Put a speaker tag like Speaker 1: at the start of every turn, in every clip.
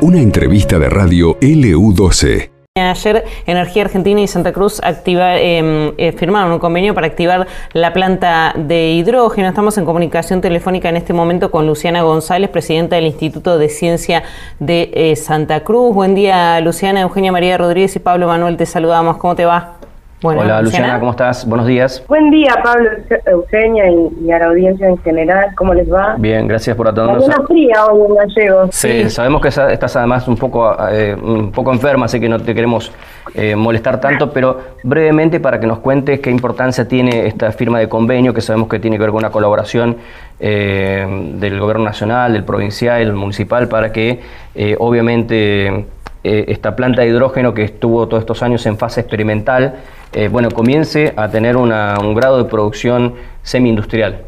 Speaker 1: Una entrevista de radio LU12.
Speaker 2: Ayer Energía Argentina y Santa Cruz activa, em, eh, firmaron un convenio para activar la planta de hidrógeno. Estamos en comunicación telefónica en este momento con Luciana González, presidenta del Instituto de Ciencia de eh, Santa Cruz. Buen día, Luciana, Eugenia María Rodríguez y Pablo Manuel, te saludamos. ¿Cómo te va?
Speaker 3: Hola Luciana. ¿cómo estás? Buenos días.
Speaker 4: Buen día Pablo, Eugenia y, a la audiencia en general, ¿cómo les va?
Speaker 3: Bien, gracias por atendernos.
Speaker 4: Una fría hoy en Gallego.
Speaker 3: Sí, sabemos que estás además un poco, eh, un poco enferma, así que no te queremos eh, molestar tanto, pero brevemente para que nos cuentes qué importancia tiene esta firma de convenio, que sabemos que tiene que ver con una colaboración eh, del gobierno nacional, del provincial, el municipal, para que obviamente esta planta de hidrógeno que estuvo todos estos años en fase experimental, eh, bueno, comience a tener un grado de producción semi-industrial.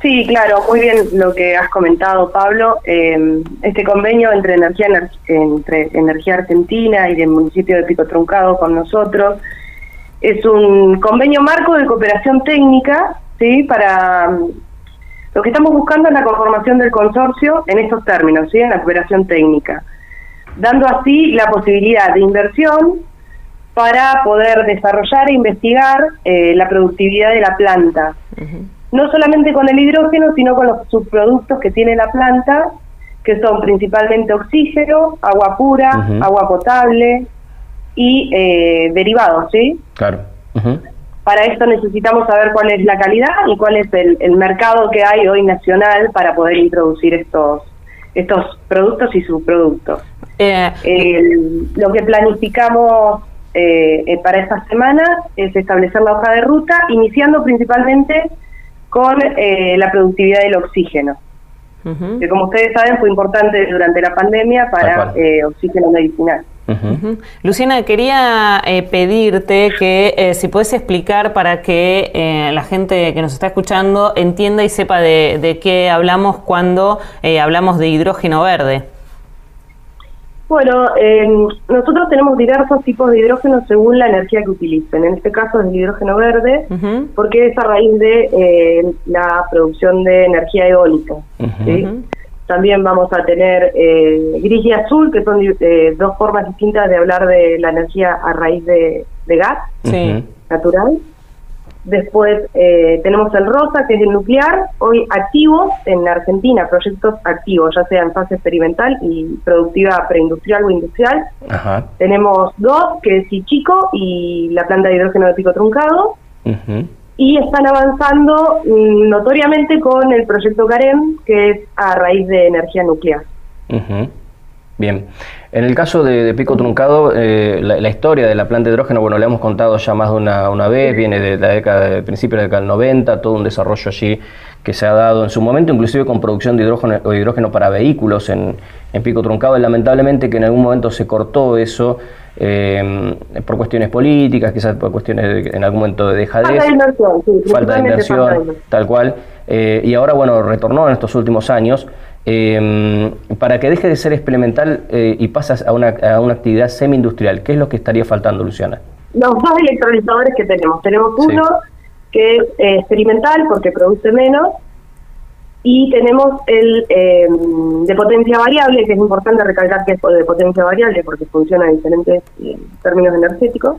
Speaker 4: Sí, claro, muy bien lo que has comentado, Pablo. Eh, este convenio entre Energía, entre Energía Argentina y el municipio de Pico Truncado con nosotros es un convenio marco de cooperación técnica, ¿sí? Para lo que estamos buscando es la conformación del consorcio en estos términos, ¿sí? En la cooperación técnica, dando así la posibilidad de inversión para poder desarrollar e investigar eh, la productividad de la planta. No solamente con el hidrógeno, sino con los subproductos que tiene la planta, que son principalmente oxígeno, agua pura, agua potable y eh, derivados, ¿sí?
Speaker 3: Claro.
Speaker 4: Para esto necesitamos saber cuál es la calidad y cuál es el, mercado que hay hoy nacional para poder introducir estos estos productos y subproductos. Eh, lo que planificamos eh, eh, para esta semana es establecer la hoja de ruta, iniciando principalmente con eh, la productividad del oxígeno, que como ustedes saben fue importante durante la pandemia para eh, oxígeno medicinal.
Speaker 2: Luciana, quería pedirte que si puedes explicar para que la gente que nos está escuchando entienda y sepa de, de qué hablamos cuando hablamos de hidrógeno verde.
Speaker 4: Bueno, eh, nosotros tenemos diversos tipos de hidrógeno según la energía que utilicen. En este caso es el hidrógeno verde, porque es a raíz de eh, la producción de energía eólica. También vamos a tener eh, gris y azul, que son eh, dos formas distintas de hablar de la energía a raíz de, de gas natural. Después eh, tenemos el rosa, que es el nuclear, hoy activos en Argentina, proyectos activos, ya sea en fase experimental y productiva preindustrial o industrial. Tenemos dos, que es Ichico y la planta de hidrógeno de pico truncado. Y están avanzando mm, notoriamente con el proyecto CAREM, que es a raíz de energía nuclear.
Speaker 3: Bien. En el caso de, Pico Truncado, eh, la, historia de la planta de hidrógeno, bueno, le hemos contado ya más de una, vez, viene de la década, de principio de la década del 90, todo un desarrollo allí que se ha dado en su momento, inclusive con producción de hidrógeno, hidrógeno para vehículos en, Pico Truncado, y lamentablemente que en algún momento se cortó eso eh, por cuestiones políticas, quizás por cuestiones en algún momento de dejadez. Falta de inversión, sí, falta de inversión, tal cual. Eh, y ahora, bueno, retornó en estos últimos años. Eh, para que deje de ser experimental eh, y pasas a una, a una actividad semi-industrial, ¿qué es lo que estaría faltando, Luciana?
Speaker 4: Los dos electrolizadores que tenemos. Tenemos uno que es eh, experimental porque produce menos y tenemos el em, de potencia variable, que es importante recalcar que es de potencia variable porque funciona en diferentes eh, términos energéticos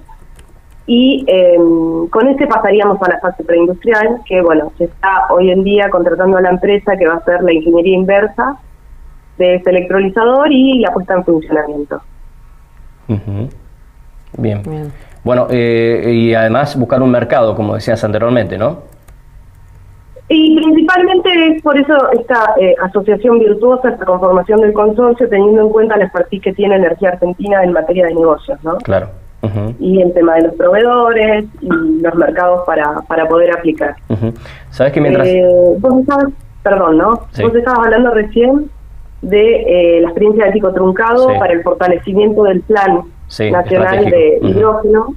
Speaker 4: y em, con este pasaríamos a la fase preindustrial, que bueno, se está hoy en día contratando a la empresa que va a hacer la ingeniería inversa de este electrolizador y la puesta en funcionamiento.
Speaker 3: Bien. Bueno, eh, y además buscar un mercado, como decías anteriormente, ¿no?
Speaker 4: Y principalmente es por eso esta eh, asociación virtuosa, esta conformación del consorcio, teniendo en cuenta la expertise que tiene Energía Argentina en materia de negocios, ¿no?
Speaker 3: Claro
Speaker 4: y el tema de los proveedores y los mercados para, para poder aplicar.
Speaker 3: ¿Sabes que mientras...
Speaker 4: Eh, vos estabas, perdón, ¿no? Vos estabas hablando recién de eh, la experiencia de Pico Truncado para el fortalecimiento del Plan Nacional de Hidrógeno.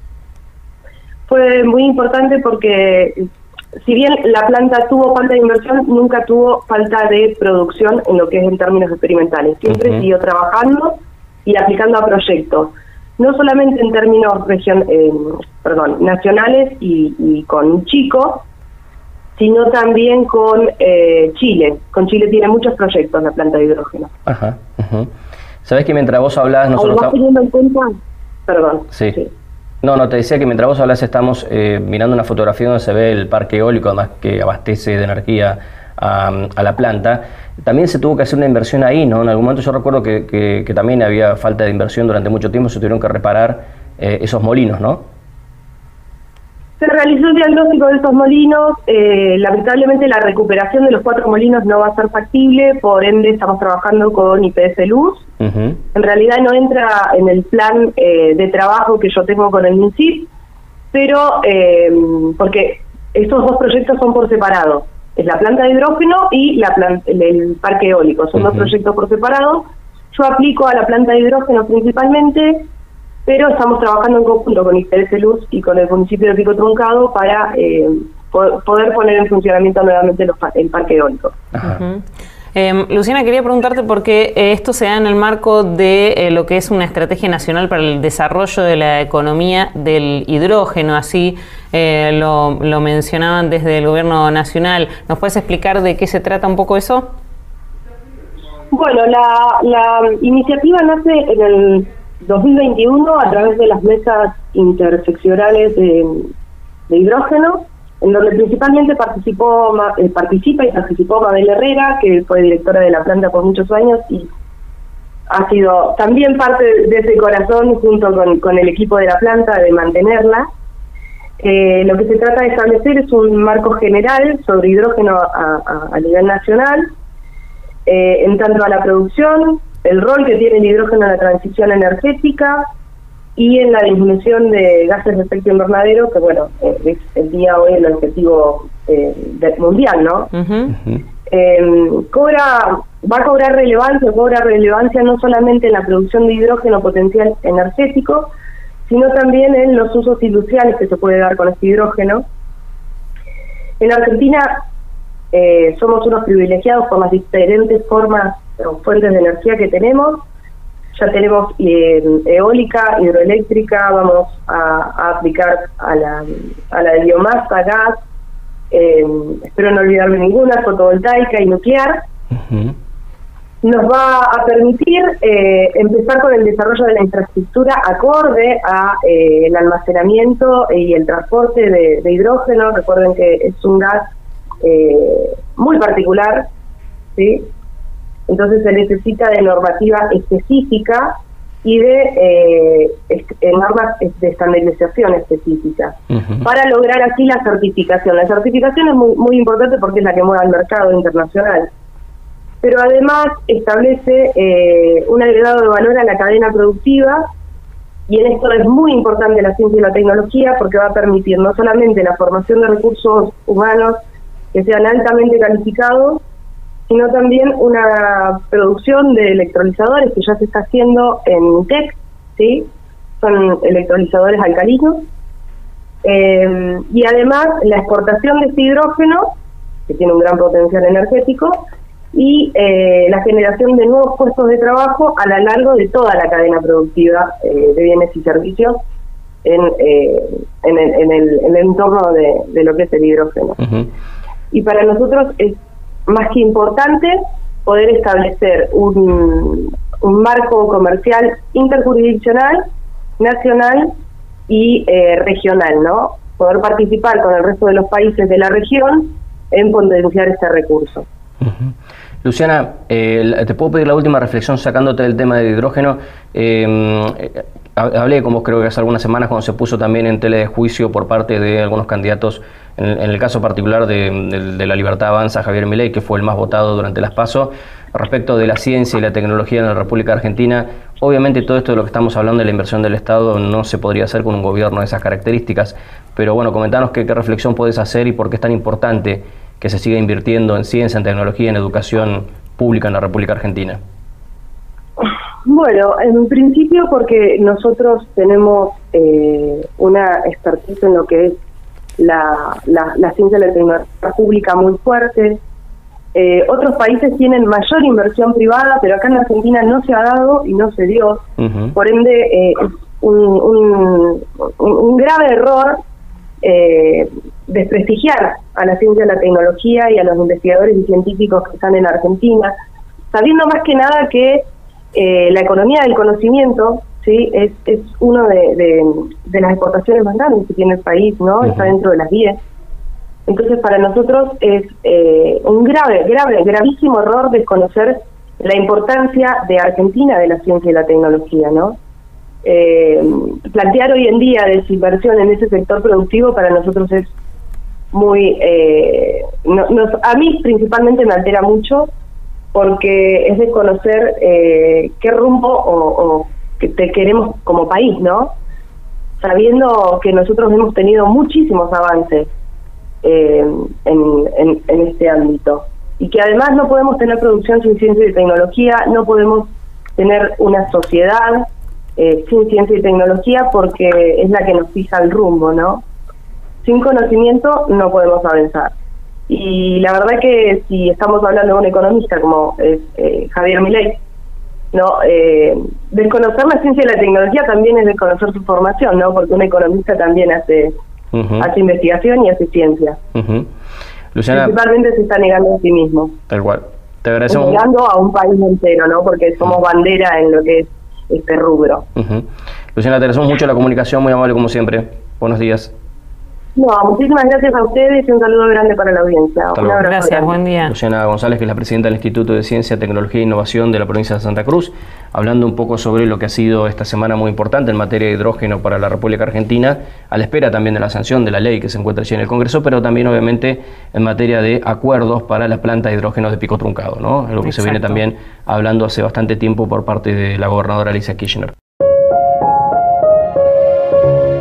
Speaker 4: Fue muy importante porque si bien la planta tuvo falta de inversión, nunca tuvo falta de producción en lo que es en términos experimentales. Siempre siguió trabajando y aplicando a proyectos no solamente en términos region, eh, perdón, nacionales y, con chicos, sino también con eh, Chile. Con Chile tiene muchos proyectos la planta de hidrógeno.
Speaker 3: Ajá. Sabes que mientras vos hablás, nosotros
Speaker 4: estamos... teniendo en cuenta... Perdón.
Speaker 3: Sí. No, no, te decía que mientras vos hablas estamos eh, mirando una fotografía donde se ve el parque eólico, además que abastece de energía a, la planta. También se tuvo que hacer una inversión ahí, ¿no? En algún momento yo recuerdo que, que, también había falta de inversión durante mucho tiempo, se tuvieron que reparar eh, esos molinos, ¿no?
Speaker 4: Se realizó el diagnóstico de estos molinos. Eh, lamentablemente la recuperación de los cuatro molinos no va a ser factible, por ende estamos trabajando con IPS Luz. En realidad no entra en el plan eh, de trabajo que yo tengo con el MINSIP, pero eh, porque estos dos proyectos son por separado. Es la planta de hidrógeno y la el, parque eólico. Son dos proyectos por separado. Yo aplico a la planta de hidrógeno principalmente pero estamos trabajando en conjunto con IPS Luz y con el municipio de Pico Truncado para eh, poder poner en funcionamiento nuevamente el parque eólico.
Speaker 2: Em, Luciana, quería preguntarte por qué eh, esto se da en el marco de eh, lo que es una estrategia nacional para el desarrollo de la economía del hidrógeno, así lo, lo, mencionaban desde el gobierno nacional. ¿Nos puedes explicar de qué se trata un poco eso?
Speaker 4: Bueno, la, la iniciativa nace en el 2021 a través de las mesas interseccionales de, hidrógeno, en donde principalmente participó eh, participa y participó Mabel Herrera, que fue directora de la planta por muchos años y ha sido también parte de ese corazón junto con, el equipo de la planta de mantenerla. Eh, lo que se trata de establecer es un marco general sobre hidrógeno a, nivel nacional, eh, en tanto a la producción, el rol que tiene el hidrógeno en la transición energética y en la disminución de gases de efecto invernadero, que bueno, eh, es el día hoy el objetivo eh, mundial, ¿no? Em, cobra, va a cobrar relevancia, cobra relevancia no solamente en la producción de hidrógeno potencial energético, sino también en los usos industriales que se puede dar con este hidrógeno. En Argentina eh, somos unos privilegiados por las diferentes formas fuentes de energía que tenemos. Ya tenemos eh, eólica, hidroeléctrica, vamos a, aplicar a la, a la de biomasa, gas, eh, espero no olvidarme ninguna, fotovoltaica y nuclear. Nos va a permitir eh, empezar con el desarrollo de la infraestructura acorde a el almacenamiento y el transporte de, de, hidrógeno. Recuerden que es un gas muy particular, ¿sí? Entonces se necesita de normativa específica y de eh, normas de estandarización específica para lograr así la certificación. La certificación es muy, muy importante porque es la que mueve al mercado internacional, pero además establece eh, un agregado de valor a la cadena productiva y en esto es muy importante la ciencia y la tecnología porque va a permitir no solamente la formación de recursos humanos que sean altamente calificados, sino también una producción de electrolizadores que ya se está haciendo en TEC, ¿sí? son electrolizadores alcalinos, eh, y además la exportación de este hidrógeno, que tiene un gran potencial energético, y eh, la generación de nuevos puestos de trabajo a lo largo de toda la cadena productiva eh, de bienes y servicios en, en, el, en, el, entorno de, lo que es el hidrógeno. Y para nosotros es más que importante poder establecer un, un marco comercial interjurisdiccional, nacional y eh, regional, ¿no? Poder participar con el resto de los países de la región en potenciar este recurso.
Speaker 3: Luciana, eh, te puedo pedir la última reflexión sacándote del tema del hidrógeno. Eh, hablé con vos creo que hace algunas semanas cuando se puso también en tele de juicio por parte de algunos candidatos, en, el caso particular de, la Libertad Avanza, Javier Milei, que fue el más votado durante las PASO, respecto de la ciencia y la tecnología en la República Argentina. Obviamente todo esto de lo que estamos hablando de la inversión del Estado no se podría hacer con un gobierno de esas características, pero bueno, comentanos qué, reflexión puedes hacer y por qué es tan importante que se siga invirtiendo en ciencia, en tecnología, en educación pública en la República Argentina.
Speaker 4: Bueno, en principio porque nosotros tenemos eh, una expertise en lo que es la, la, ciencia y la tecnología pública muy fuerte. Eh, otros países tienen mayor inversión privada, pero acá en Argentina no se ha dado y no se dio. Por ende, eh, es un, un, grave error eh, desprestigiar a la ciencia, a la tecnología y a los investigadores y científicos que están en Argentina, sabiendo más que nada que eh, la economía del conocimiento sí es, es uno de, las exportaciones más grandes que tiene el país, ¿no? Está dentro de las 10. Entonces, para nosotros es eh, un grave, grave, gravísimo error desconocer la importancia de Argentina de la ciencia y la tecnología, ¿no? Eh, plantear hoy en día desinversión en ese sector productivo para nosotros es muy, eh, nos, a mí principalmente me altera mucho porque es desconocer eh, qué rumbo o, que te queremos como país, ¿no? Sabiendo que nosotros hemos tenido muchísimos avances eh, en, en este ámbito y que además no podemos tener producción sin ciencia y tecnología, no podemos tener una sociedad eh, sin ciencia y tecnología porque es la que nos fija el rumbo, ¿no? Sin conocimiento no podemos avanzar. Y la verdad que si estamos hablando de un economista como es eh, Javier Milei, no eh, desconocer la ciencia y la tecnología también es desconocer su formación, ¿no? Porque un economista también hace hace investigación y hace ciencia. Principalmente se está negando a sí mismo.
Speaker 3: Tal cual. Te agradecemos.
Speaker 4: Negando a un país entero, ¿no? Porque somos bandera en lo que es este rubro.
Speaker 3: Luciana, te agradecemos mucho la comunicación, muy amable como siempre. Buenos días.
Speaker 4: No, muchísimas gracias a ustedes y un saludo grande para la audiencia.
Speaker 2: gracias, buen día.
Speaker 3: Luciana González, que es la presidenta del Instituto de Ciencia, Tecnología e Innovación de la provincia de Santa Cruz, hablando un poco sobre lo que ha sido esta semana muy importante en materia de hidrógeno para la República Argentina, a la espera también de la sanción de la ley que se encuentra allí en el Congreso, pero también obviamente en materia de acuerdos para la planta de hidrógeno de pico truncado, ¿no? lo que se viene también hablando hace bastante tiempo por parte de la gobernadora Alicia Kirchner.